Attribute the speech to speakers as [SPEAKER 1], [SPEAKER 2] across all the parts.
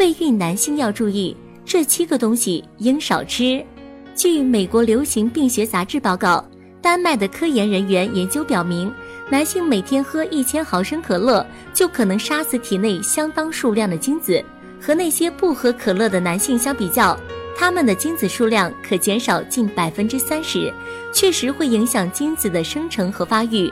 [SPEAKER 1] 备孕男性要注意这七个东西应少吃。据美国流行病学杂志报告，丹麦的科研人员研究表明，男性每天喝一千毫升可乐就可能杀死体内相当数量的精子。和那些不喝可乐的男性相比较，他们的精子数量可减少近百分之三十，确实会影响精子的生成和发育。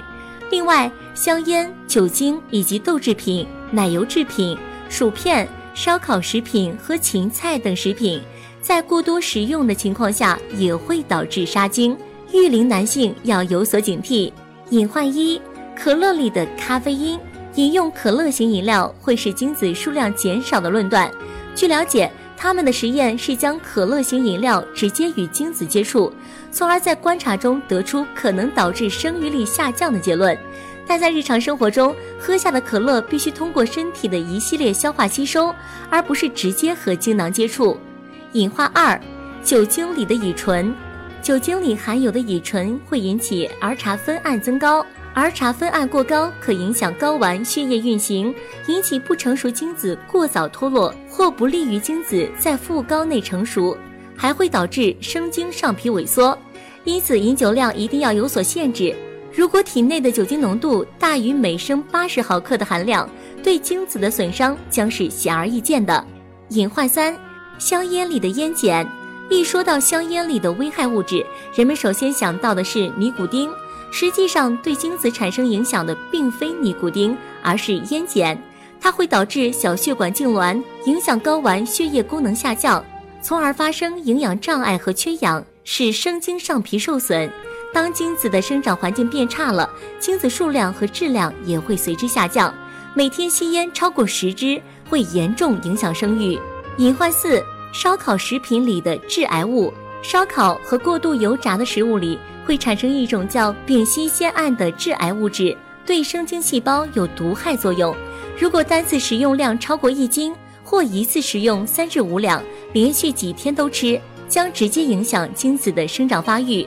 [SPEAKER 1] 另外，香烟、酒精以及豆制品。奶油制品、薯片、烧烤食品和芹菜等食品，在过多食用的情况下，也会导致杀精。育龄男性要有所警惕。隐患一：可乐里的咖啡因。饮用可乐型饮料会使精子数量减少的论断。据了解，他们的实验是将可乐型饮料直接与精子接触，从而在观察中得出可能导致生育力下降的结论。但在日常生活中，喝下的可乐必须通过身体的一系列消化吸收，而不是直接和精囊接触。隐患二：酒精里的乙醇。酒精里含有的乙醇会引起儿茶酚胺增高，儿茶酚胺过高可影响睾丸血液运行，引起不成熟精子过早脱落，或不利于精子在腹睾内成熟，还会导致生精上皮萎缩。因此，饮酒量一定要有所限制。如果体内的酒精浓度大于每升八十毫克的含量，对精子的损伤将是显而易见的。隐患三：香烟里的烟碱。一说到香烟里的危害物质，人们首先想到的是尼古丁。实际上，对精子产生影响的并非尼古丁，而是烟碱。它会导致小血管痉挛，影响睾丸血液功能下降，从而发生营养障碍和缺氧，使生精上皮受损。当精子的生长环境变差了，精子数量和质量也会随之下降。每天吸烟超过十支，会严重影响生育。隐患四：烧烤食品里的致癌物。烧烤和过度油炸的食物里会产生一种叫丙烯酰胺的致癌物质，对生精细胞有毒害作用。如果单次食用量超过一斤，或一次食用三至五两，连续几天都吃，将直接影响精子的生长发育。